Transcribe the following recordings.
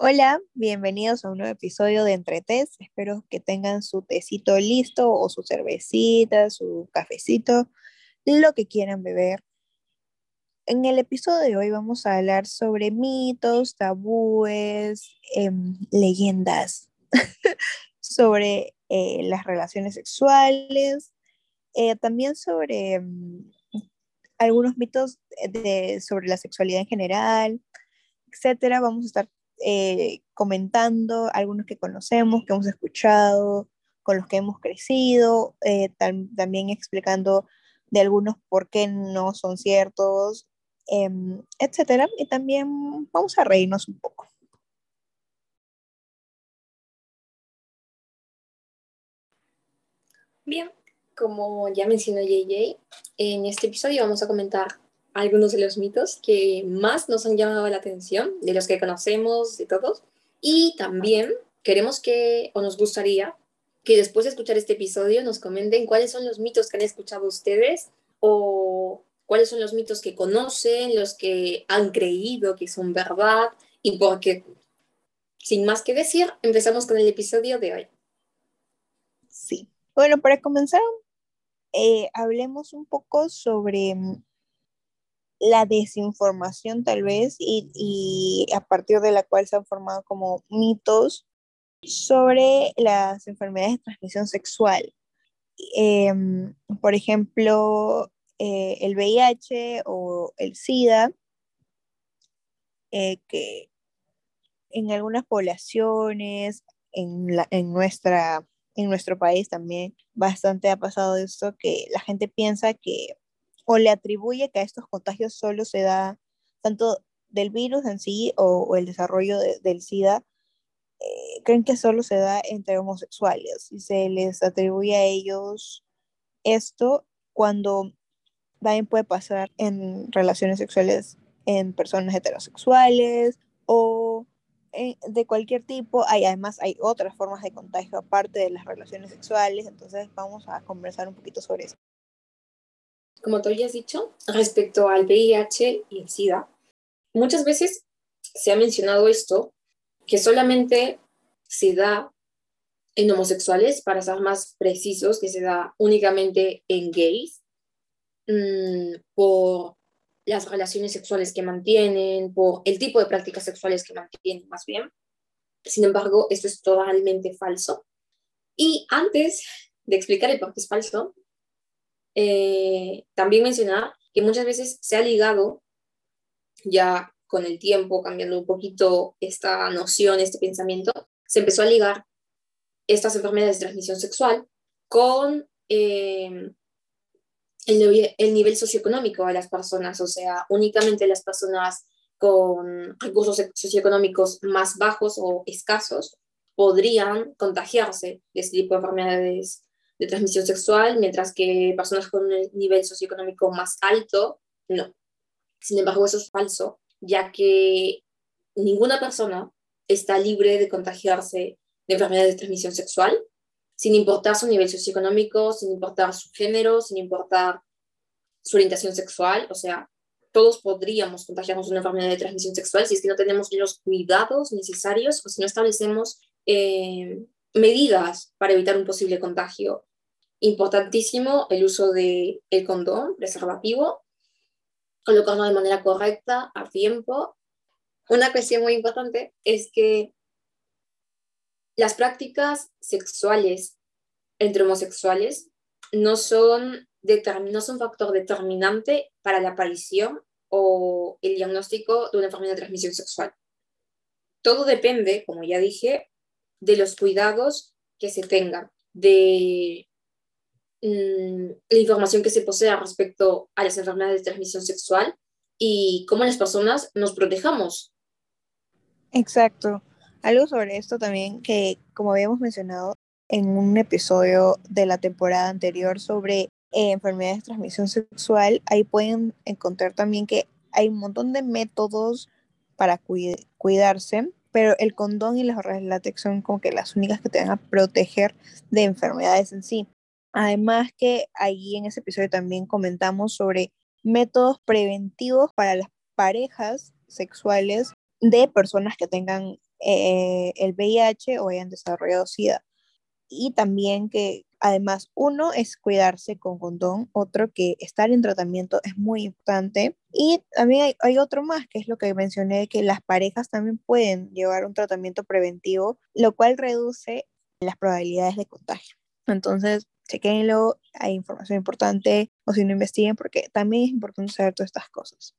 Hola, bienvenidos a un nuevo episodio de Entretés. Espero que tengan su tecito listo o su cervecita, su cafecito, lo que quieran beber. En el episodio de hoy vamos a hablar sobre mitos, tabúes, em, leyendas, sobre eh, las relaciones sexuales, eh, también sobre em, algunos mitos de, sobre la sexualidad en general, etcétera. Vamos a estar eh, comentando algunos que conocemos, que hemos escuchado, con los que hemos crecido, eh, también explicando de algunos por qué no son ciertos, em, etcétera. Y también vamos a reírnos un poco. Bien, como ya mencionó JJ, en este episodio vamos a comentar algunos de los mitos que más nos han llamado la atención, de los que conocemos, de todos. Y también queremos que, o nos gustaría, que después de escuchar este episodio nos comenten cuáles son los mitos que han escuchado ustedes o cuáles son los mitos que conocen, los que han creído que son verdad y por qué. Sin más que decir, empezamos con el episodio de hoy. Sí. Bueno, para comenzar, eh, hablemos un poco sobre mm, la desinformación tal vez y, a partir de la cual se han formado como mitos sobre las enfermedades de transmisión sexual. Em, por ejemplo, eh, el VIH o el SIDA, eh, que en algunas poblaciones, en, en, nuestra, en nuestro país también bastante ha pasado esto, que la gente piensa que o le atribuye que a estos contagios solo se da tanto del virus en sí o, el desarrollo del SIDA, eh, creen que solo se da entre homosexuales y se les atribuye a ellos esto cuando también puede pasar en relaciones sexuales en personas heterosexuales o de cualquier tipo. Hay, además, hay otras formas de contagio aparte de las relaciones sexuales, entonces vamos a conversar un poquito sobre eso como tú ya has dicho, respecto al VIH y el SIDA, muchas veces se ha mencionado esto, que solamente se da en homosexuales, para ser más precisos, que se da únicamente en gays, mm, por las relaciones sexuales que mantienen, por el tipo de prácticas sexuales que mantienen, más bien. Sin embargo, esto es totalmente falso. Y antes de explicar el por qué es falso, eh, también mencionar que muchas veces se ha ligado ya con el tiempo, cambiando un poquito esta noción, este pensamiento, se empezó a ligar estas enfermedades de transmisión sexual con eh, el, el, nivel socioeconómico de las personas, o sea, únicamente las personas con recursos socioeconómicos más bajos o escasos podrían contagiarse de este tipo de enfermedades de transmisión sexual, mientras que personas con un nivel socioeconómico más alto, no. Sin embargo, eso es falso, ya que ninguna persona está libre de contagiarse de enfermedades de transmisión sexual, sin importar su nivel socioeconómico, sin importar su género, sin importar su orientación sexual, o sea, todos podríamos contagiarnos de una enfermedad de transmisión sexual si es que no tenemos los cuidados necesarios o si no establecemos eh, medidas para evitar un posible contagio Importantísimo el uso del el condón, preservativo, colocarlo de manera correcta, a tiempo. Una cuestión muy importante es que las prácticas sexuales entre homosexuales no son, no son factor determinante para la aparición o el diagnóstico de una enfermedad de transmisión sexual. Todo depende, como ya dije, de los cuidados que se tengan, de Mm, la información que se posee respecto a las enfermedades de transmisión sexual y cómo las personas nos protejamos. Exacto. Algo sobre esto también que, como habíamos mencionado en un episodio de la temporada anterior sobre eh, enfermedades de transmisión sexual, ahí pueden encontrar también que hay un montón de métodos para cuidarse, pero el condón y las látex son como que las únicas que te van a proteger de enfermedades en sí. Además que ahí en ese episodio también comentamos sobre métodos preventivos para las parejas sexuales de personas que tengan eh, el VIH o hayan desarrollado SIDA. Y también que además uno es cuidarse con condón, otro que estar en tratamiento es muy importante. Y también hay, hay otro más, que es lo que mencioné, que las parejas también pueden llevar un tratamiento preventivo, lo cual reduce las probabilidades de contagio. Entonces, chequenlo, hay información importante, o si no investiguen, porque también es importante saber todas estas cosas.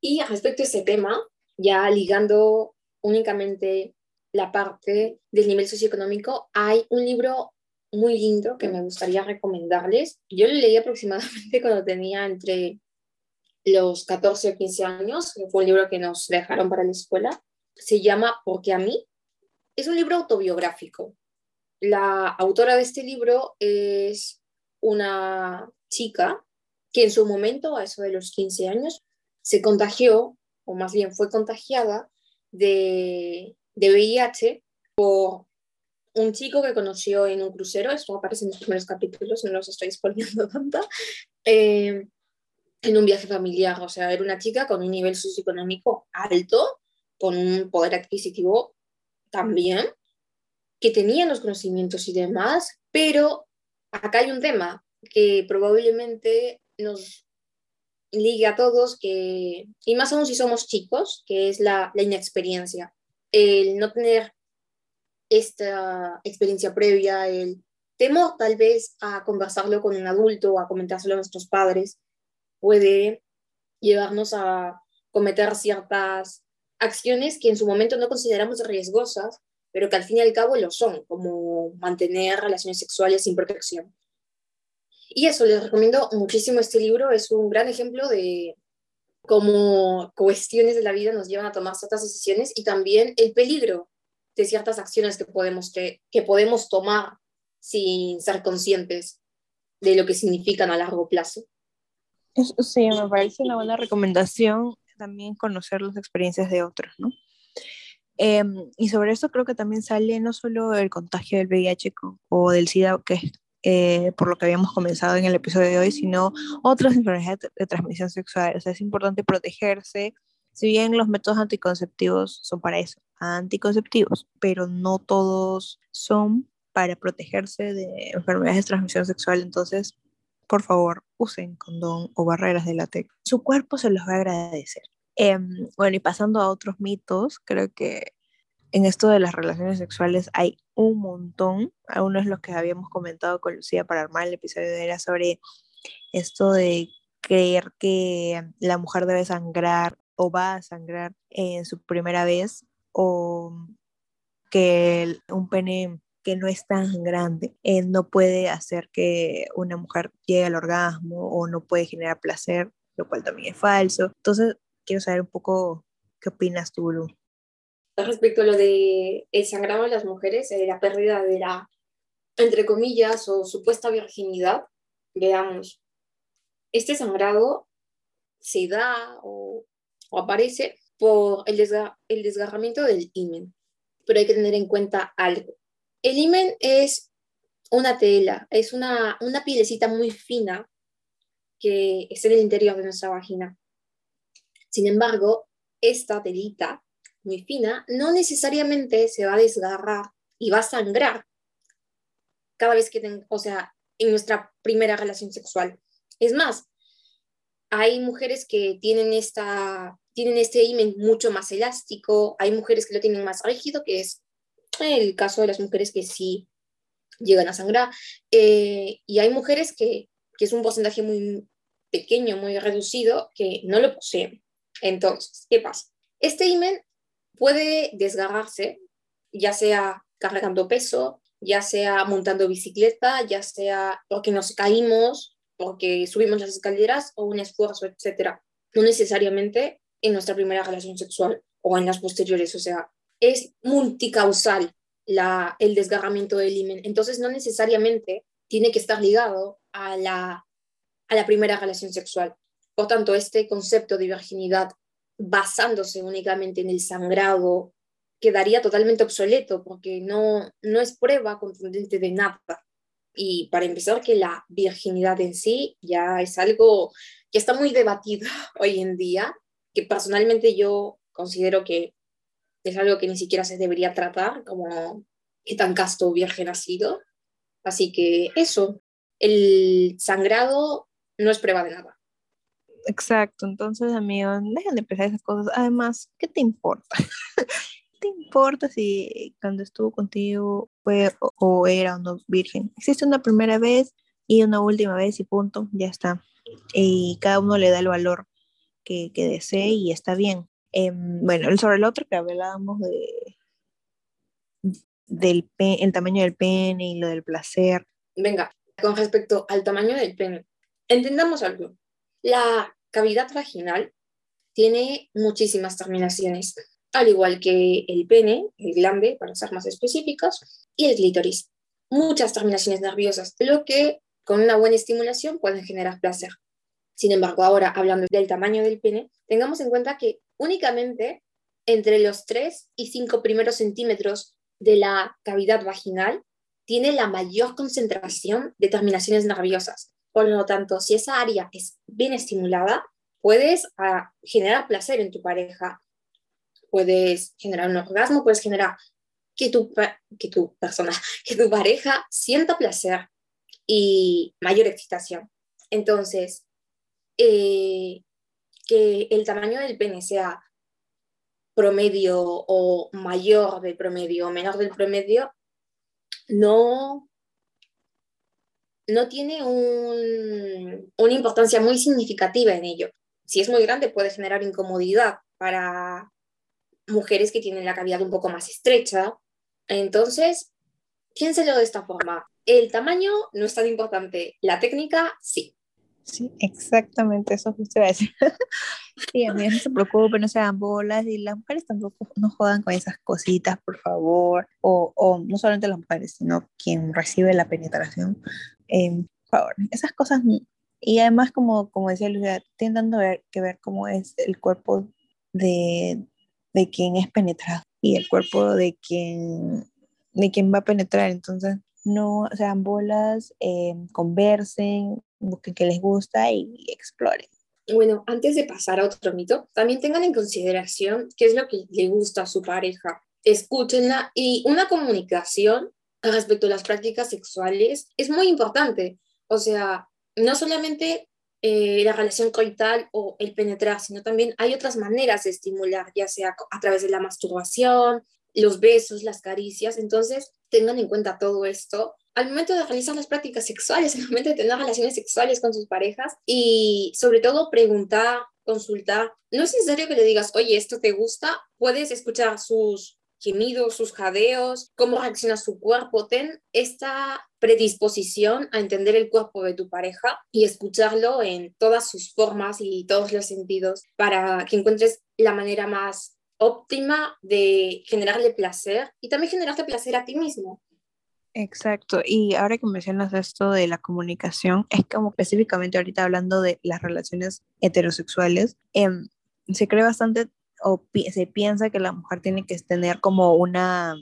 Y respecto a ese tema, ya ligando únicamente la parte del nivel socioeconómico, hay un libro muy lindo que me gustaría recomendarles. Yo lo leí aproximadamente cuando tenía entre los 14 o 15 años, fue un libro que nos dejaron para la escuela. Se llama Porque a mí. Es un libro autobiográfico. La autora de este libro es una chica que en su momento, a eso de los 15 años, se contagió, o más bien fue contagiada de, de VIH por un chico que conoció en un crucero, esto aparece en los primeros capítulos, no los estoy exponiendo tanto, eh, en un viaje familiar, o sea, era una chica con un nivel socioeconómico alto, con un poder adquisitivo también, que tenía los conocimientos y demás, pero acá hay un tema que probablemente nos ligue a todos, que, y más aún si somos chicos, que es la, la inexperiencia, el no tener esta experiencia previa, el temor tal vez a conversarlo con un adulto, a comentárselo a nuestros padres, puede llevarnos a cometer ciertas acciones que en su momento no consideramos riesgosas, pero que al fin y al cabo lo son, como mantener relaciones sexuales sin protección. Y eso, les recomiendo muchísimo este libro, es un gran ejemplo de cómo cuestiones de la vida nos llevan a tomar ciertas decisiones y también el peligro de ciertas acciones que podemos, que, que podemos tomar sin ser conscientes de lo que significan a largo plazo. Sí, me parece una buena recomendación también conocer las experiencias de otros, ¿no? Em, y sobre eso creo que también sale no solo el contagio del VIH o del SIDA, que es eh, por lo que habíamos comenzado en el episodio de hoy, sino otras enfermedades de transmisión sexual. O sea, es importante protegerse, si bien los métodos anticonceptivos son para eso, anticonceptivos, pero no todos son para protegerse de enfermedades de transmisión sexual, entonces, por favor, usen condón o barreras de látex. Su cuerpo se los va a agradecer. Em, bueno, y pasando a otros mitos, creo que en esto de las relaciones sexuales hay un montón. Algunos de los que habíamos comentado con Lucía para armar el episodio era sobre esto de creer que la mujer debe sangrar o va a sangrar en su primera vez o que un pene que no es tan grande eh, no puede hacer que una mujer llegue al orgasmo o no puede generar placer, lo cual también es falso. Entonces, quiero saber un poco qué opinas tú, Lu. Respecto a lo de el sangrado de las mujeres, eh, la pérdida de la, entre comillas, o supuesta virginidad, veamos, este sangrado se da o o aparece por el, desgarramiento del himen. Pero hay que tener en cuenta algo. El himen es una tela, es una, una pielecita muy fina que está en el interior de nuestra vagina. Sin embargo, esta telita muy fina no necesariamente se va a desgarrar y va a sangrar cada vez que, o sea, en nuestra primera relación sexual. Es más, hay mujeres que tienen esta tienen este imen mucho más elástico, hay mujeres que lo tienen más rígido, que es el caso de las mujeres que sí llegan a sangrar, eh, y hay mujeres que, que es un porcentaje muy pequeño, muy reducido, que no lo poseen. Entonces, ¿qué pasa? Este imen puede desgarrarse, ya sea cargando peso, ya sea montando bicicleta, ya sea porque nos caímos, porque subimos las escaleras o un esfuerzo, etc. No necesariamente en nuestra primera relación sexual o en las posteriores. O sea, es multicausal el desgarramiento del himen. Entonces, no necesariamente tiene que estar ligado a la primera relación sexual. Por tanto, este concepto de virginidad basándose únicamente en el sangrado quedaría totalmente obsoleto porque no, no es prueba contundente de nada. Y para empezar, que la virginidad en sí ya es algo que está muy debatido hoy en día que personalmente yo considero que es algo que ni siquiera se debería tratar, como qué tan casto virgen ha sido. Así que eso, el sangrado no es prueba de nada. Exacto, entonces amigos, dejen de pensar esas cosas. Además, ¿qué te importa? ¿Qué te importa si cuando estuvo contigo fue o, era o no virgen? Existe una primera vez y una última vez y punto, ya está. Y cada uno le da el valor que, que desee y está bien. Em, bueno, sobre el otro que hablábamos de del el tamaño del pene y lo del placer. Venga, con respecto al tamaño del pene, entendamos algo. La cavidad vaginal tiene muchísimas terminaciones, al igual que el pene, el glande, para ser más específicos, y el clítoris. Muchas terminaciones nerviosas, lo que con una buena estimulación pueden generar placer. Sin embargo, ahora hablando del tamaño del pene, tengamos en cuenta que únicamente entre los 3 y 5 primeros centímetros de la cavidad vaginal tiene la mayor concentración de terminaciones nerviosas. Por lo tanto, si esa área es bien estimulada, puedes ah, generar placer en tu pareja, puedes generar un orgasmo, puedes generar que tu, que tu persona, que tu pareja sienta placer y mayor excitación. Entonces, eh, que el tamaño del pene sea promedio o mayor del promedio o menor del promedio, no, no tiene una importancia muy significativa en ello. Si es muy grande puede generar incomodidad para mujeres que tienen la cavidad un poco más estrecha. Entonces, piénselo de esta forma. El tamaño no es tan importante, la técnica sí. Sí, exactamente, eso justo iba a decir. sí, a mí no se preocupen, no sean bolas y las mujeres tampoco no jodan con esas cositas, por favor. O, o no solamente las mujeres, sino quien recibe la penetración. Eh, por favor, esas cosas. Y además, como, como decía Lucia, intentando ver, que ver cómo es el cuerpo de, de quien es penetrado y el cuerpo de quien, de quien va a penetrar. Entonces, no sean bolas, eh, conversen, busquen que les gusta y exploren. Bueno, antes de pasar a otro mito, también tengan en consideración qué es lo que le gusta a su pareja. Escúchenla y una comunicación respecto a las prácticas sexuales es muy importante. O sea, no solamente eh, la relación coital o el penetrar, sino también hay otras maneras de estimular, ya sea a través de la masturbación, los besos, las caricias. Entonces, tengan en cuenta todo esto al momento de realizar las prácticas sexuales, al momento de tener relaciones sexuales con sus parejas y sobre todo preguntar, consultar. No es necesario que le digas, oye, esto te gusta, puedes escuchar sus gemidos, sus jadeos, cómo reacciona su cuerpo. Ten esta predisposición a entender el cuerpo de tu pareja y escucharlo en todas sus formas y todos los sentidos para que encuentres la manera más óptima de generarle placer y también generarte placer a ti mismo. Exacto, y ahora que mencionas esto de la comunicación, es como específicamente ahorita hablando de las relaciones heterosexuales, em, se cree bastante o se piensa que la mujer tiene que tener como una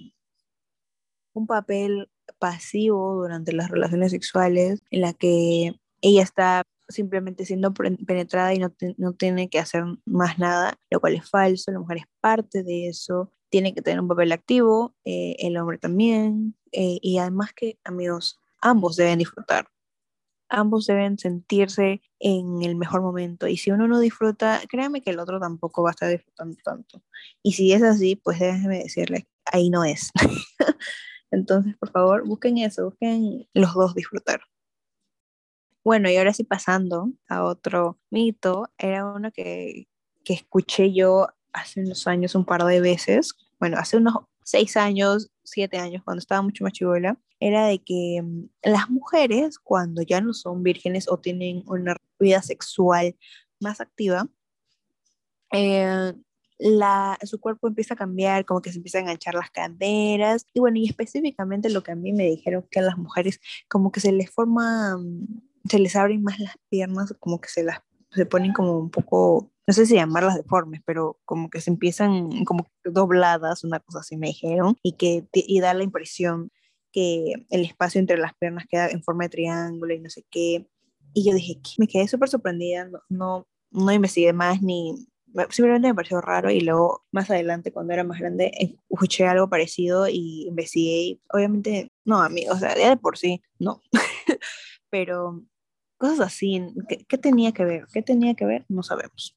un papel pasivo durante las relaciones sexuales en la que ella está simplemente siendo penetrada y no, no tiene que hacer más nada, lo cual es falso, la mujer es parte de eso, tiene que tener un papel activo, eh, el hombre también, eh, y además que, amigos, ambos deben disfrutar, ambos deben sentirse en el mejor momento, y si uno no disfruta, créanme que el otro tampoco va a estar disfrutando tanto, y si es así, pues déjenme decirles, ahí no es. Entonces, por favor, busquen eso, busquen los dos disfrutar. Bueno, y ahora sí pasando a otro mito, era uno que, que escuché yo hace unos años un par de veces, bueno, hace unos seis años, siete años, cuando estaba mucho más chivola, era de que mm, las mujeres, cuando ya no son vírgenes o tienen una vida sexual más activa, eh, la, su cuerpo empieza a cambiar, como que se empiezan a enganchar las caderas, y bueno, y específicamente lo que a mí me dijeron que a las mujeres como que se les forma, mm, se les abren más las piernas, como que se las se ponen como un poco no sé si llamarlas deformes, pero como que se empiezan como dobladas, una cosa así me dijeron, y que y da la impresión que el espacio entre las piernas queda en forma de triángulo y no sé qué. Y yo dije, me quedé súper sorprendida, no, no, investigué más ni, simplemente me pareció raro y luego más adelante cuando era más grande escuché algo parecido y investigué obviamente no amigos, o sea, ya de por sí no, pero cosas así, ¿qué, ¿qué, tenía que ver? ¿Qué tenía que ver? No sabemos.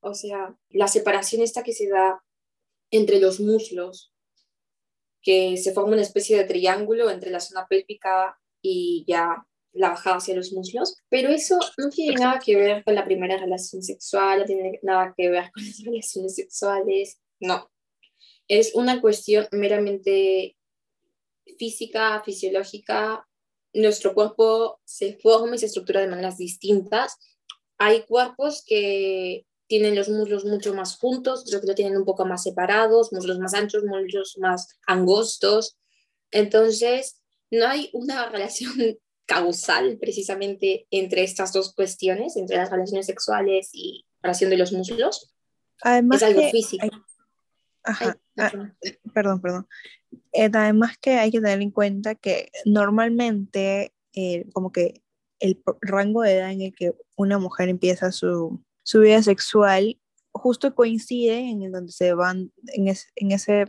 O sea, la separación esta que se da entre los muslos, que se forma una especie de triángulo entre la zona pélvica y ya la bajada hacia los muslos, pero eso no tiene nada que ver con la primera relación sexual, no tiene nada que ver con las relaciones sexuales, no. Es una cuestión meramente física, fisiológica. Nuestro cuerpo se forma y se estructura de maneras distintas. Hay cuerpos que tienen los muslos mucho más juntos, otros que lo tienen un poco más separados, muslos más anchos, muslos más angostos. Entonces, no hay una relación causal precisamente entre estas dos cuestiones, entre las relaciones sexuales y relación de los muslos. Además es algo físico. Ajá, ah, perdón, perdón. Eh, además que hay que tener en cuenta que normalmente eh, como que el rango de edad en el que una mujer empieza su, su vida sexual justo coincide en el donde se van en, en ese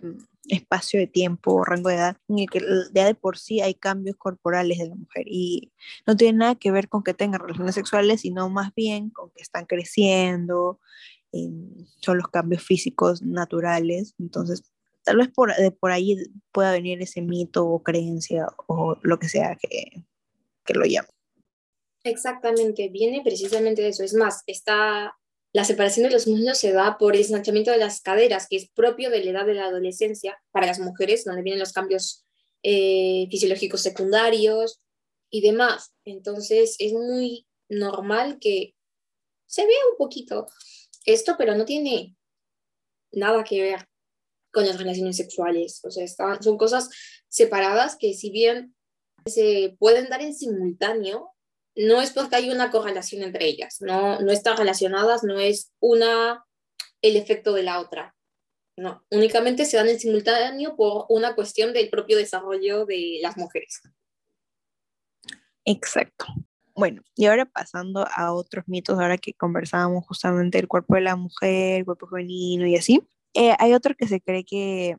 espacio de tiempo o rango de edad en el que ya de por sí hay cambios corporales de la mujer y no tiene nada que ver con que tengan relaciones sexuales, sino más bien con que están creciendo, son los cambios físicos naturales, entonces tal vez por, de por ahí pueda venir ese mito o creencia o lo que sea que, que lo llame. Exactamente, viene precisamente de eso. Es más, está la separación de los muslos se da por el ensanchamiento de las caderas, que es propio de la edad de la adolescencia para las mujeres, donde vienen los cambios eh, fisiológicos secundarios y demás. Entonces es muy normal que se vea un poquito esto, pero no tiene nada que ver con las relaciones sexuales. O sea, son cosas separadas que si bien se pueden dar en simultáneo, no es porque hay una correlación entre ellas, no, no están relacionadas, no es una el efecto de la otra. No, únicamente se dan en simultáneo por una cuestión del propio desarrollo de las mujeres. Exacto. Bueno, y ahora pasando a otros mitos, ahora que conversábamos justamente del cuerpo de la mujer, el cuerpo femenino y así, eh, hay otro que se cree que,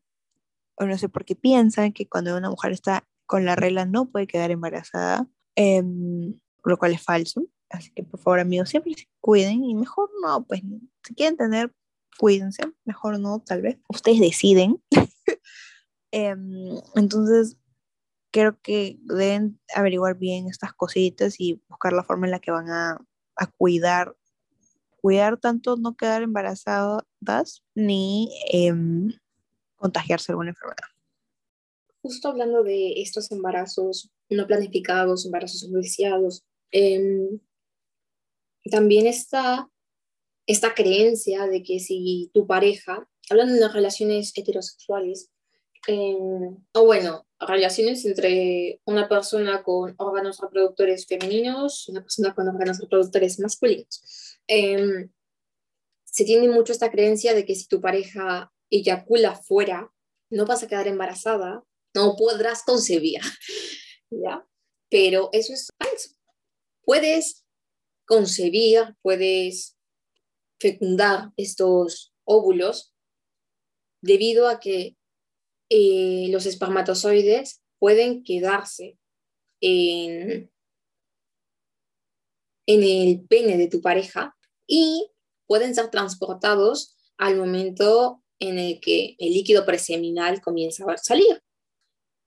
o no sé por qué piensan que cuando una mujer está con la regla no puede quedar embarazada. Em, lo cual es falso. Así que por favor amigos, siempre se cuiden y mejor no, pues si quieren tener, cuídense, mejor no, tal vez. Ustedes deciden. Em, entonces, creo que deben averiguar bien estas cositas y buscar la forma en la que van a, a cuidar, cuidar tanto no quedar embarazadas ni em, contagiarse alguna enfermedad. Justo hablando de estos embarazos no planificados, embarazos no deseados, Em, también está esta creencia de que si tu pareja, hablando de relaciones heterosexuales, em, o bueno, relaciones entre una persona con órganos reproductores femeninos y una persona con órganos reproductores masculinos. Em, se tiene mucho esta creencia de que si tu pareja eyacula fuera, no vas a quedar embarazada, no podrás concebir, ¿ya? Pero eso es falso puedes concebir, puedes fecundar estos óvulos debido a que eh, los espermatozoides pueden quedarse en, el pene de tu pareja y pueden ser transportados al momento en el que el líquido preseminal comienza a salir.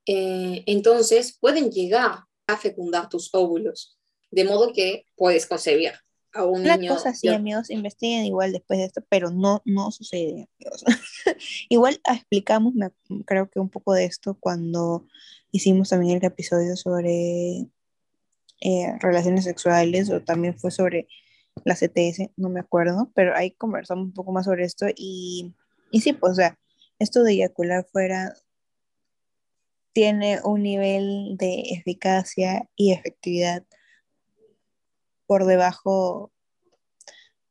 Eh, entonces pueden llegar a fecundar tus óvulos de modo que puedes concebir a un La niño. cosa sí, amigos, investiguen igual después de esto, pero no, no sucede, amigos. igual explicamos, creo que un poco de esto cuando hicimos también el episodio sobre eh, relaciones sexuales o también fue sobre la CTS, no me acuerdo, pero ahí conversamos un poco más sobre esto y, y sí, pues, o sea, esto de eyacular fuera tiene un nivel de eficacia y efectividad por debajo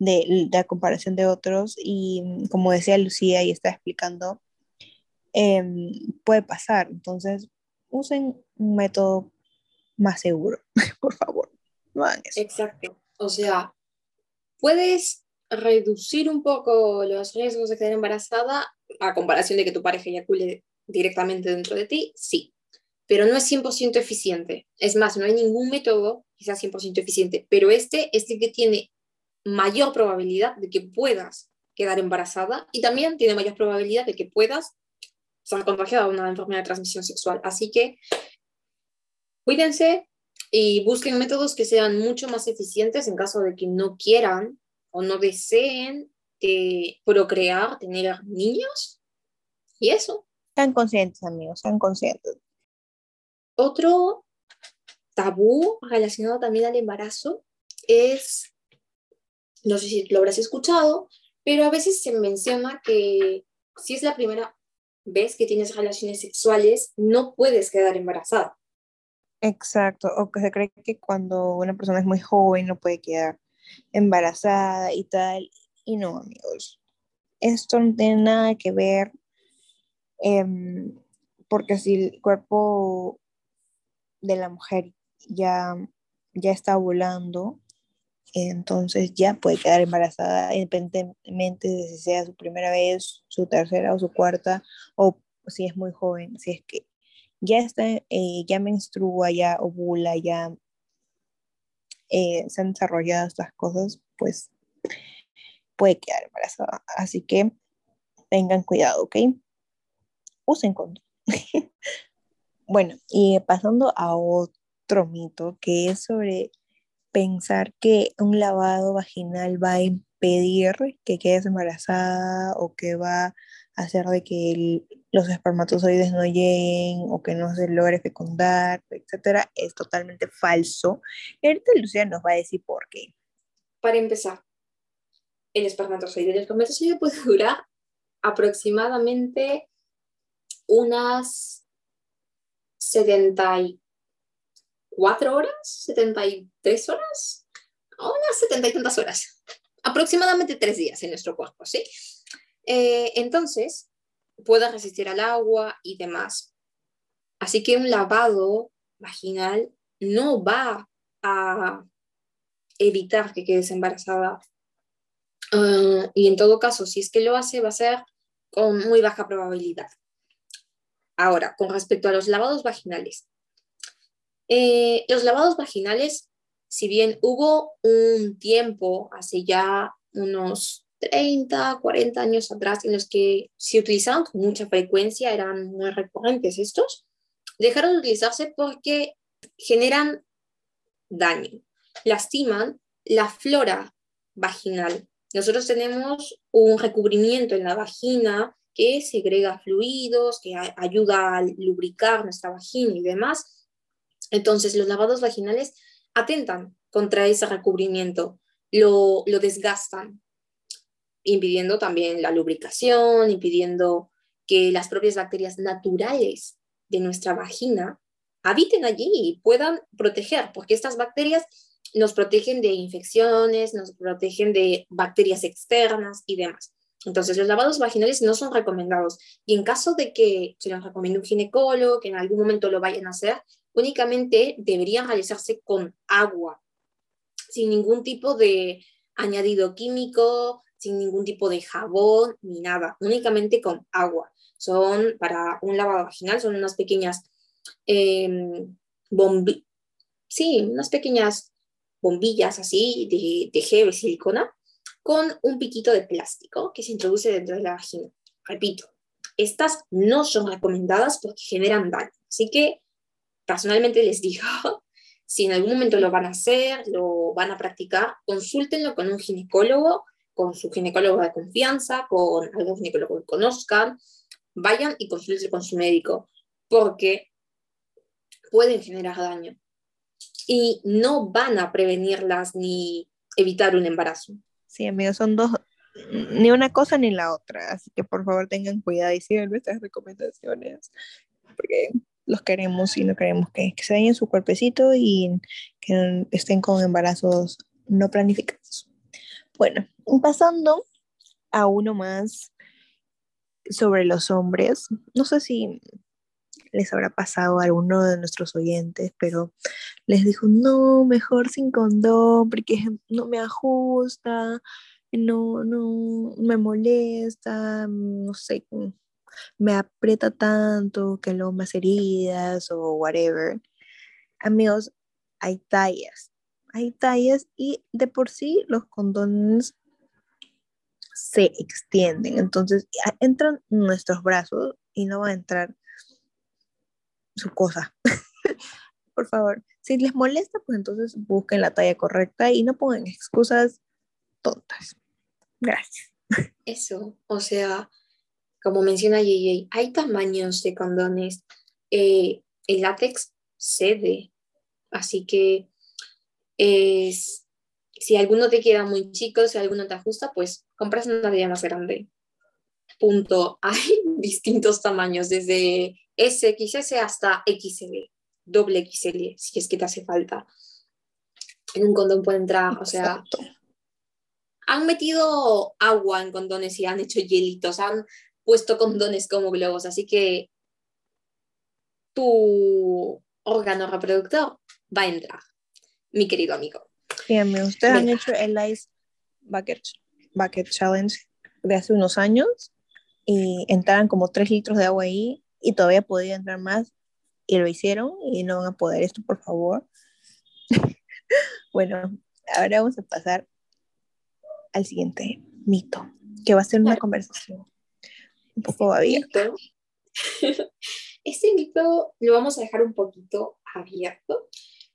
de, la comparación de otros y como decía Lucía y está explicando, em, puede pasar. Entonces, usen un método más seguro, por favor. No hagan eso. Exacto. O sea, puedes reducir un poco los riesgos de quedar embarazada a comparación de que tu pareja eyacule directamente dentro de ti, sí, pero no es 100% eficiente. Es más, no hay ningún método que sea 100% eficiente, pero este es el que tiene mayor probabilidad de que puedas quedar embarazada y también tiene mayor probabilidad de que puedas ser contagiada de una enfermedad de transmisión sexual. Así que cuídense y busquen métodos que sean mucho más eficientes en caso de que no quieran o no deseen eh, procrear, tener niños. Y eso. Están conscientes, amigos, están conscientes. Otro tabú relacionado también al embarazo es, no sé si lo habrás escuchado, pero a veces se menciona que si es la primera vez que tienes relaciones sexuales, no puedes quedar embarazada. Exacto, o que se cree que cuando una persona es muy joven no puede quedar embarazada y tal. Y no, amigos, esto no tiene nada que ver, em, porque si el cuerpo de la mujer ya, ya está volando, entonces ya puede quedar embarazada independientemente de si sea su primera vez, su tercera o su cuarta, o si es muy joven, si es que ya está, eh, ya menstrua, ya ovula, ya eh, se han desarrollado estas cosas, pues puede quedar embarazada. Así que tengan cuidado, ¿ok? Usen condón. bueno, y pasando a otro mito que es sobre pensar que un lavado vaginal va a impedir que quedes embarazada o que va a hacer de que los espermatozoides no lleguen o que no se logre fecundar, etcétera, es totalmente falso. Y ahorita Lucía nos va a decir por qué. Para empezar, el espermatozoide. El espermatozoide puede durar aproximadamente unas 74 horas, 73 horas, unas 70 y tantas horas. Aproximadamente tres días en nuestro cuerpo, ¿sí? Eh, entonces, pueda resistir al agua y demás. Así que un lavado vaginal no va a evitar que quedes embarazada. Ah, y en todo caso, si es que lo hace, va a ser con muy baja probabilidad. Ahora, con respecto a los lavados vaginales. Eh, los lavados vaginales, si bien hubo un tiempo, hace ya unos 30, 40 años atrás en los que se utilizaban con mucha frecuencia, eran muy recurrentes estos, dejaron de utilizarse porque generan daño, lastiman la flora vaginal. Nosotros tenemos un recubrimiento en la vagina que segrega fluidos, que ayuda a lubricar nuestra vagina y demás. Entonces, los lavados vaginales atentan contra ese recubrimiento, lo, lo desgastan, impidiendo también la lubricación, impidiendo que las propias bacterias naturales de nuestra vagina habiten allí y puedan proteger, porque estas bacterias nos protegen de infecciones, nos protegen de bacterias externas y demás. Entonces, los lavados vaginales no son recomendados. Y en caso de que se los recomiende un ginecólogo, que en algún momento lo vayan a hacer, únicamente deberían realizarse con agua, sin ningún tipo de añadido químico, sin ningún tipo de jabón ni nada, únicamente con agua. Son para un lavado vaginal, son unas pequeñas em, bombillas, sí, unas pequeñas bombillas así de, de gel, silicona, con un piquito de plástico que se introduce dentro de la vagina. Repito, estas no son recomendadas porque generan daño. Así que personalmente les digo, si en algún momento lo van a hacer, lo van a practicar, consúltenlo con un ginecólogo con su ginecólogo de confianza, con algún ginecólogo que conozcan, vayan y consulten con su médico, porque pueden generar daño y no van a prevenirlas ni evitar un embarazo. Sí, amigos, son dos, ni una cosa ni la otra, así que por favor tengan cuidado y sigan nuestras recomendaciones, porque los queremos y no queremos que, que se dañen su cuerpecito y que estén con embarazos no planificados. Bueno, pasando a uno más sobre los hombres, no sé si les habrá pasado a alguno de nuestros oyentes, pero les dijo, no, mejor sin condón, porque no me ajusta, no, no, me molesta, no sé, me aprieta tanto que luego hace heridas o whatever. Amigos, hay tallas, hay tallas y de por sí los condones se extienden, entonces entran nuestros brazos y no va a entrar su cosa. por favor, si les molesta, pues entonces busquen la talla correcta y no pongan excusas tontas. Gracias. Eso, o sea, como menciona JJ, hay tamaños de condones. Eh, el látex cede, así que es, si alguno te queda muy chico, si alguno te ajusta, pues compras una talla más grande. Punto. Hay distintos tamaños, desde SXS hasta XL, doble XL, si es que te hace falta. En un condón puede entrar, o sea, han metido agua en condones y han hecho hielitos, han puesto condones como globos, así que tu órgano reproductor va a entrar, mi querido amigo. Sí, ustedes han hecho el Ice Bucket, Bucket Challenge de hace unos años y entraron como 3 litros de agua ahí y todavía podía entrar más y lo hicieron y no van a poder esto, por favor. bueno, ahora vamos a pasar al siguiente mito, que va a ser una conversación un poco abierto. Este mito lo vamos a dejar un poquito abierto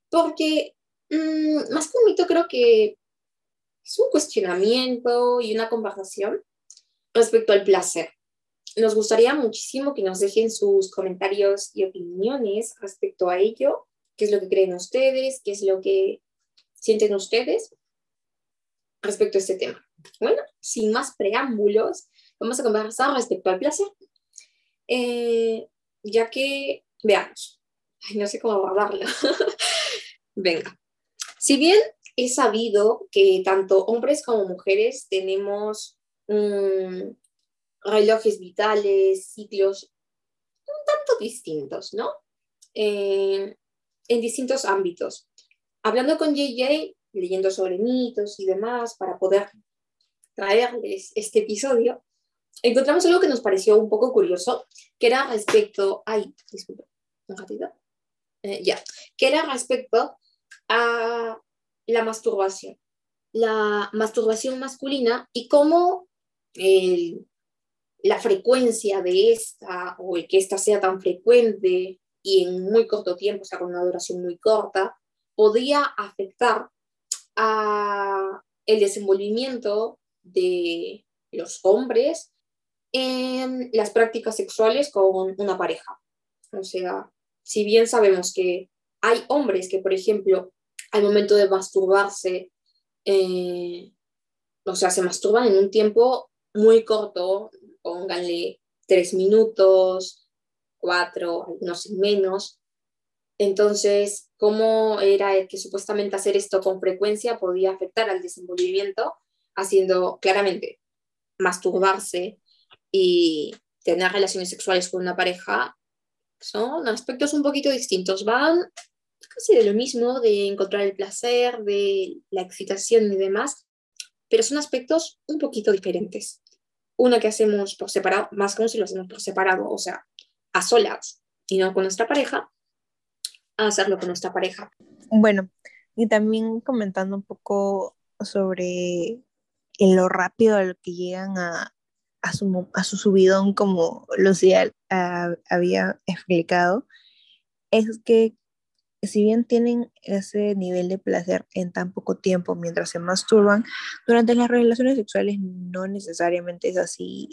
porque mm, más que un mito creo que es un cuestionamiento y una conversación respecto al placer. Nos gustaría muchísimo que nos dejen sus comentarios y opiniones respecto a ello, qué es lo que creen ustedes, qué es lo que sienten ustedes respecto a este tema. Bueno, sin más preámbulos, vamos a conversar respecto al placer, eh, ya que, veamos, no sé cómo hablarlo. Venga, si bien he sabido que tanto hombres como mujeres tenemos relojes vitales, ciclos un tanto distintos, ¿no? Eh, en distintos ámbitos. Hablando con JJ, leyendo sobre mitos y demás para poder traerles este episodio, encontramos algo que nos pareció un poco curioso, que era respecto, ay, disculpe, un ratito, eh, ya, que era respecto a la masturbación, la masturbación masculina y cómo la frecuencia de esta o el que esta sea tan frecuente y en muy corto tiempo, o sea, con una duración muy corta, podía afectar a el desenvolvimiento de los hombres en las prácticas sexuales con una pareja. O sea, si bien sabemos que hay hombres que, por ejemplo, al momento de masturbarse, eh, o sea, se masturban en un tiempo muy corto, pónganle tres minutos, cuatro, algunos menos. Entonces, ¿cómo era que supuestamente hacer esto con frecuencia podía afectar al desenvolvimiento? Haciendo claramente masturbarse y tener relaciones sexuales con una pareja son aspectos un poquito distintos. Van casi de lo mismo, de encontrar el placer, de la excitación y demás, pero son aspectos un poquito diferentes. Una que hacemos por separado, más como si lo hacemos por separado, o sea, a solas y no con nuestra pareja, a hacerlo con nuestra pareja. Bueno, y también comentando un poco sobre lo rápido a lo que llegan a, a su, a su subidón, como Lucía había explicado, es que si bien tienen ese nivel de placer en tan poco tiempo mientras se masturban, durante las relaciones sexuales no necesariamente es así,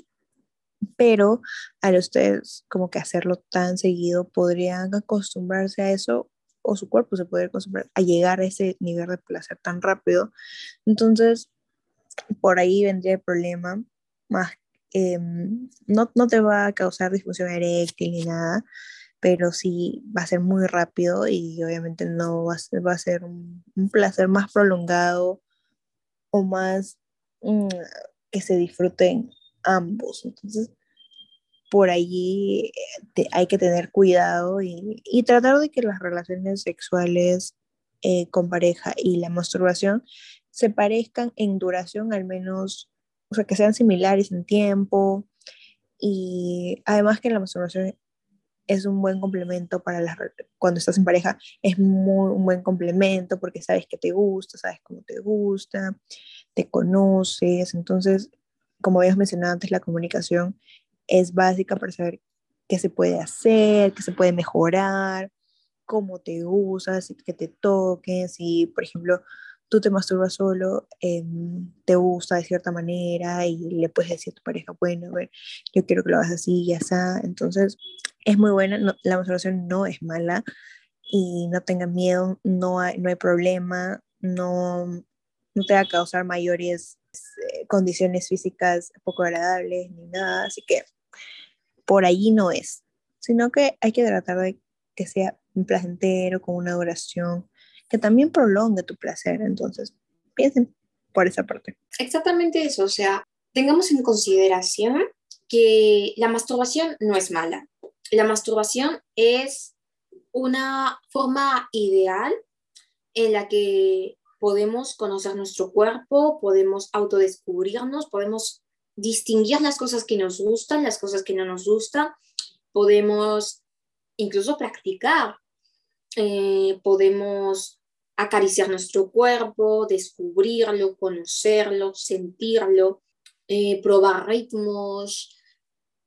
pero al ustedes como que hacerlo tan seguido podrían acostumbrarse a eso o su cuerpo se podría acostumbrar a llegar a ese nivel de placer tan rápido. Entonces, por ahí vendría el problema más Em, no, no, te va a causar disfunción eréctil ni nada, pero sí va a ser muy rápido y obviamente no va a ser, va a ser un, placer más prolongado o más mm, que se disfruten ambos. Entonces, por allí eh, hay que tener cuidado y, y, tratar de que las relaciones sexuales eh, con pareja y la masturbación se parezcan en duración al menos, o sea, que sean similares en tiempo y además que la masturbación es un buen complemento para las cuando estás en pareja, es muy, un buen complemento porque sabes que te gusta, sabes cómo te gusta, te conoces, entonces, como habías mencionado antes, la comunicación es básica para saber qué se puede hacer, qué se puede mejorar, cómo te usas, que te toquen, si por ejemplo tú te masturbas solo, em, te gusta de cierta manera y le puedes decir a tu pareja, bueno, a ver, yo quiero que lo hagas así y así. Entonces, es muy buena, la masturbación no es mala y no tengan miedo, no hay, no hay problema, no, no te va a causar mayores eh, condiciones físicas poco agradables ni nada, así que por allí no es, sino que hay que tratar de que sea un placentero, con una duración que también prolongue tu placer. Entonces, piensen por esa parte. Exactamente eso, o sea, tengamos en consideración que la masturbación no es mala. La masturbación es una forma ideal en la que podemos conocer nuestro cuerpo, podemos autodescubrirnos, podemos distinguir las cosas que nos gustan, las cosas que no nos gustan, podemos incluso practicar, eh, podemos acariciar nuestro cuerpo, descubrirlo, conocerlo, sentirlo, eh, probar ritmos,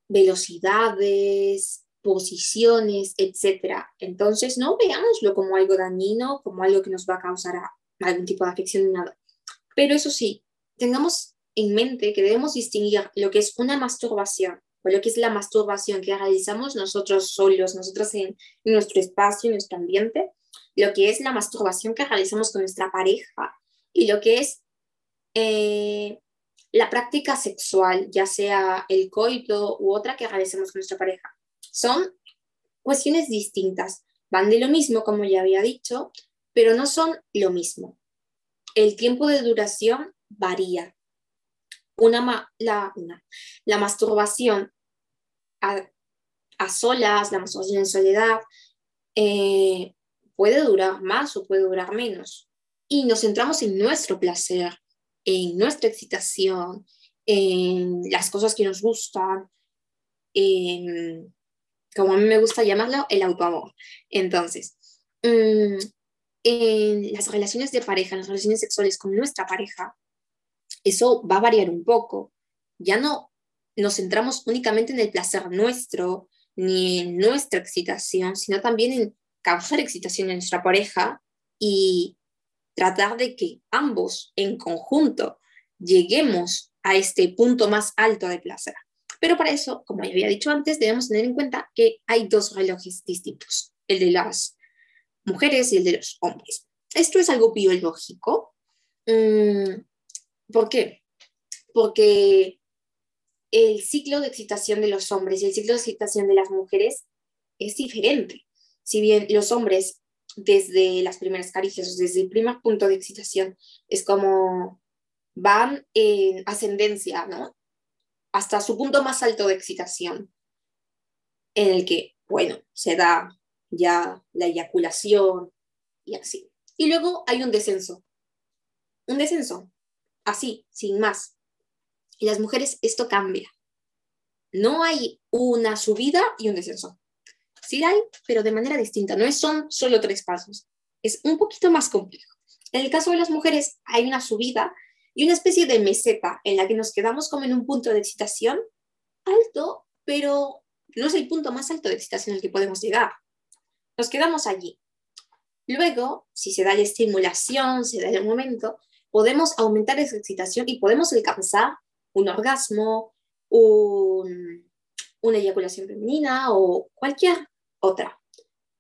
velocidades, posiciones, etc. Entonces, no veámoslo como algo dañino, como algo que nos va a causar algún tipo de afección ni nada. Pero eso sí, tengamos en mente que debemos distinguir lo que es una masturbación o lo que es la masturbación que realizamos nosotros solos, nosotros en, nuestro espacio, en nuestro ambiente, lo que es la masturbación que realizamos con nuestra pareja y lo que es eh, la práctica sexual, ya sea el coito u otra que realicemos con nuestra pareja. Son cuestiones distintas, van de lo mismo, como ya había dicho, pero no son lo mismo. El tiempo de duración varía. Una, la, la masturbación a, solas, la masturbación en soledad, eh, puede durar más o puede durar menos. Y nos centramos en nuestro placer, en nuestra excitación, en las cosas que nos gustan, en, como a mí me gusta llamarlo, el autoamor. Entonces, mm, en las relaciones de pareja, en las relaciones sexuales con nuestra pareja, eso va a variar un poco. Ya no nos centramos únicamente en el placer nuestro, ni en nuestra excitación, sino también en causar excitación en nuestra pareja y tratar de que ambos en conjunto lleguemos a este punto más alto de placer. Pero para eso, como ya había dicho antes, debemos tener en cuenta que hay dos relojes distintos, el de las mujeres y el de los hombres. Esto es algo biológico. Mm, ¿Por qué? Porque el ciclo de excitación de los hombres y el ciclo de excitación de las mujeres es diferente. Si bien los hombres desde las primeras caricias, desde el primer punto de excitación, es como van en ascendencia, ¿no? Hasta su punto más alto de excitación, en el que, bueno, se da ya la eyaculación y así. Y luego hay un descenso, un descenso, así, sin más. Y las mujeres esto cambia. No hay una subida y un descenso. Sí hay, pero de manera distinta. No son solo tres pasos. Es un poquito más complejo. En el caso de las mujeres hay una subida y una especie de meseta en la que nos quedamos como en un punto de excitación alto, pero no es el punto más alto de excitación al que podemos llegar. Nos quedamos allí. Luego, si se da la estimulación, se da el momento, podemos aumentar esa excitación y podemos alcanzar un orgasmo, una eyaculación femenina o cualquier otra.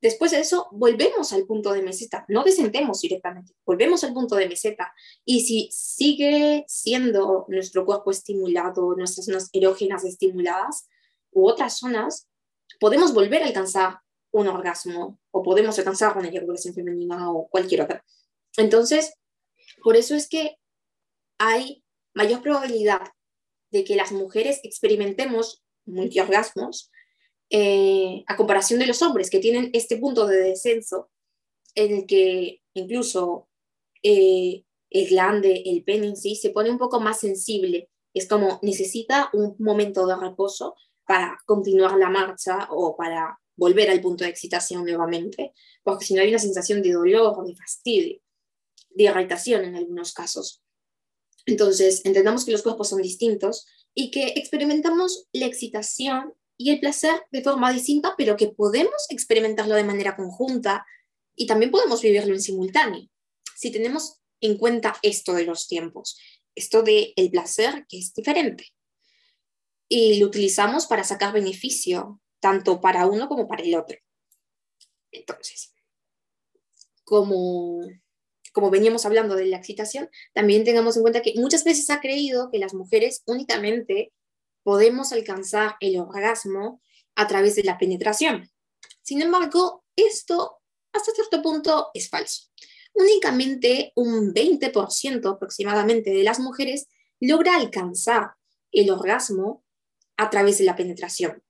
Después de eso, volvemos al punto de meseta, no descendemos directamente, volvemos al punto de meseta. Y si sigue siendo nuestro cuerpo estimulado, nuestras zonas erógenas estimuladas u otras zonas, podemos volver a alcanzar un orgasmo o podemos alcanzar una eyaculación femenina o cualquier otra. Entonces, por eso es que hay mayor probabilidad de que las mujeres experimentemos multiorgasmos eh, a comparación de los hombres que tienen este punto de descenso en el que incluso eh, el glande, el pene se pone un poco más sensible. Es como necesita un momento de reposo para continuar la marcha o para volver al punto de excitación nuevamente, porque si no hay una sensación de dolor, de fastidio, de irritación en algunos casos. Entonces, entendamos que los cuerpos son distintos y que experimentamos la excitación y el placer de forma distinta, pero que podemos experimentarlo de manera conjunta y también podemos vivirlo en simultáneo. Si tenemos en cuenta esto de los tiempos, esto de el placer que es diferente. Y lo utilizamos para sacar beneficio, tanto para uno como para el otro. Entonces, como, como veníamos hablando de la excitación, también tengamos en cuenta que muchas veces ha creído que las mujeres únicamente podemos alcanzar el orgasmo a través de la penetración. Sin embargo, esto hasta cierto punto es falso únicamente un 20% aproximadamente de las mujeres logra alcanzar el orgasmo a través de la penetración.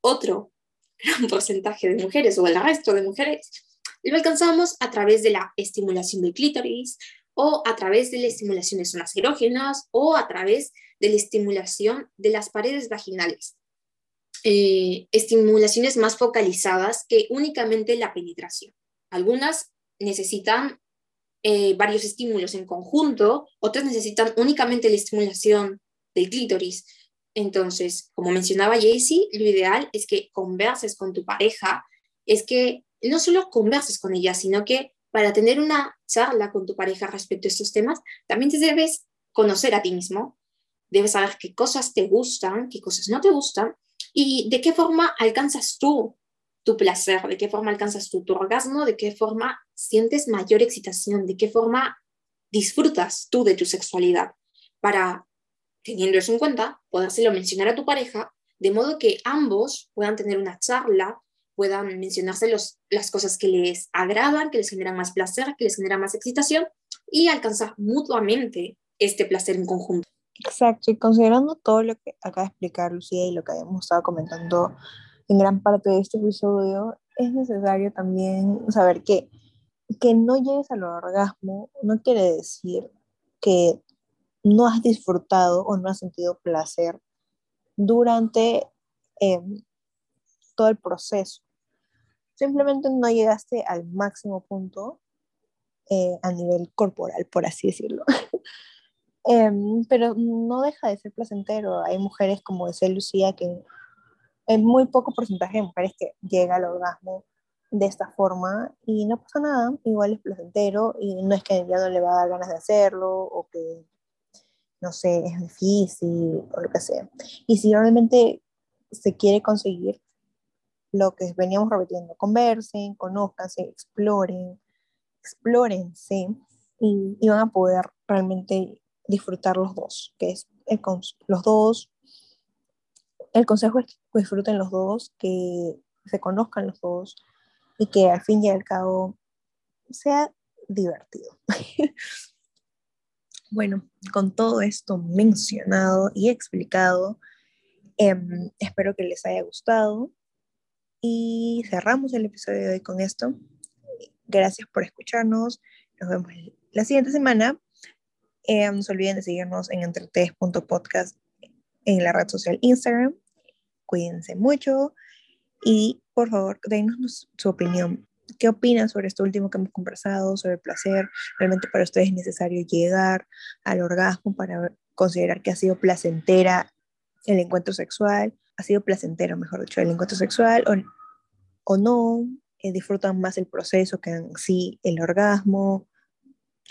Otro gran porcentaje de mujeres o el resto de mujeres lo alcanzamos a través de la estimulación del clítoris o a través de la estimulación de zonas erógenas o a través de la estimulación de las paredes vaginales. Eh, estimulaciones más focalizadas que únicamente la penetración. Algunas necesitan eh, varios estímulos en conjunto, otras necesitan únicamente la estimulación del clítoris. Entonces, como mencionaba Jaycee, lo ideal es que converses con tu pareja, es que no solo converses con ella, sino que para tener una charla con tu pareja respecto a estos temas, también te debes conocer a ti mismo, debes saber qué cosas te gustan, qué cosas no te gustan y de qué forma alcanzas tú tu placer, de qué forma alcanzas tu orgasmo, de qué forma sientes mayor excitación, de qué forma disfrutas tú de tu sexualidad, para, teniendo eso en cuenta, podérselo mencionar a tu pareja, de modo que ambos puedan tener una charla, puedan mencionarse los, las cosas que les agradan, que les generan más placer, que les generan más excitación y alcanzar mutuamente este placer en conjunto. Exacto, y considerando todo lo que acaba de explicar Lucía y lo que habíamos estado comentando en gran parte de este episodio, es necesario también saber que, que no llegues al orgasmo no quiere decir que no has disfrutado o no has sentido placer durante em, todo el proceso. Simplemente no llegaste al máximo punto eh, a nivel corporal, por así decirlo. Em, pero no deja de ser placentero. Hay mujeres, como decía Lucía, que es muy poco porcentaje de mujeres que llega al orgasmo de esta forma y no pasa nada, igual es placentero y no es que ya no le va a dar ganas de hacerlo o que, no sé, es difícil o lo que sea. Y si realmente se quiere conseguir lo que veníamos repitiendo, conversen, conozcanse, exploren, explórense y, van a poder realmente disfrutar los dos, que es el, los dos el consejo es que disfruten los dos, que se conozcan los dos y que al fin y al cabo sea divertido. bueno, con todo esto mencionado y explicado, em, espero que les haya gustado y cerramos el episodio de hoy con esto. Gracias por escucharnos. Nos vemos la siguiente semana. Em, no se olviden de seguirnos en entretes.podcast en la red social Instagram. Cuídense mucho y por favor, denos su opinión. ¿Qué opinan sobre esto último que hemos conversado, sobre el placer? ¿Realmente para ustedes es necesario llegar al orgasmo para considerar que ha sido placentera el encuentro sexual? ¿Ha sido placentero, mejor dicho, el encuentro sexual o, o no? Eh, ¿Disfrutan más el proceso que en sí el orgasmo?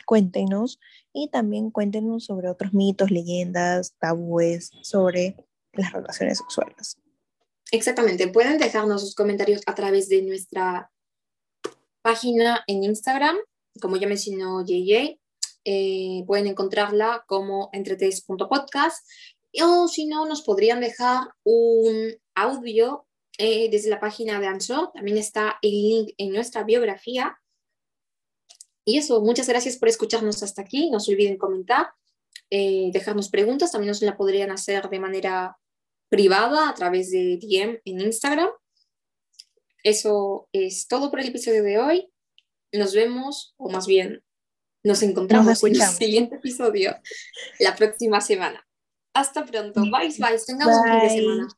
Cuéntenos y también cuéntenos sobre otros mitos, leyendas, tabúes sobre las relaciones sexuales. Exactamente, pueden dejarnos sus comentarios a través de nuestra página en Instagram, como ya mencionó JJ, eh, pueden encontrarla como entretes.podcast o si no, nos podrían dejar un audio eh, desde la página de Anchor, también está el link en nuestra biografía. Y eso, muchas gracias por escucharnos hasta aquí, no se olviden comentar, eh, dejarnos preguntas, también nos la podrían hacer de manera privada a través de DM en Instagram. Eso es todo por el episodio de hoy. Nos vemos, o más bien, Nos encontramos en el siguiente episodio la próxima semana. Hasta pronto. Bye, bye. Tengamos un fin de semana.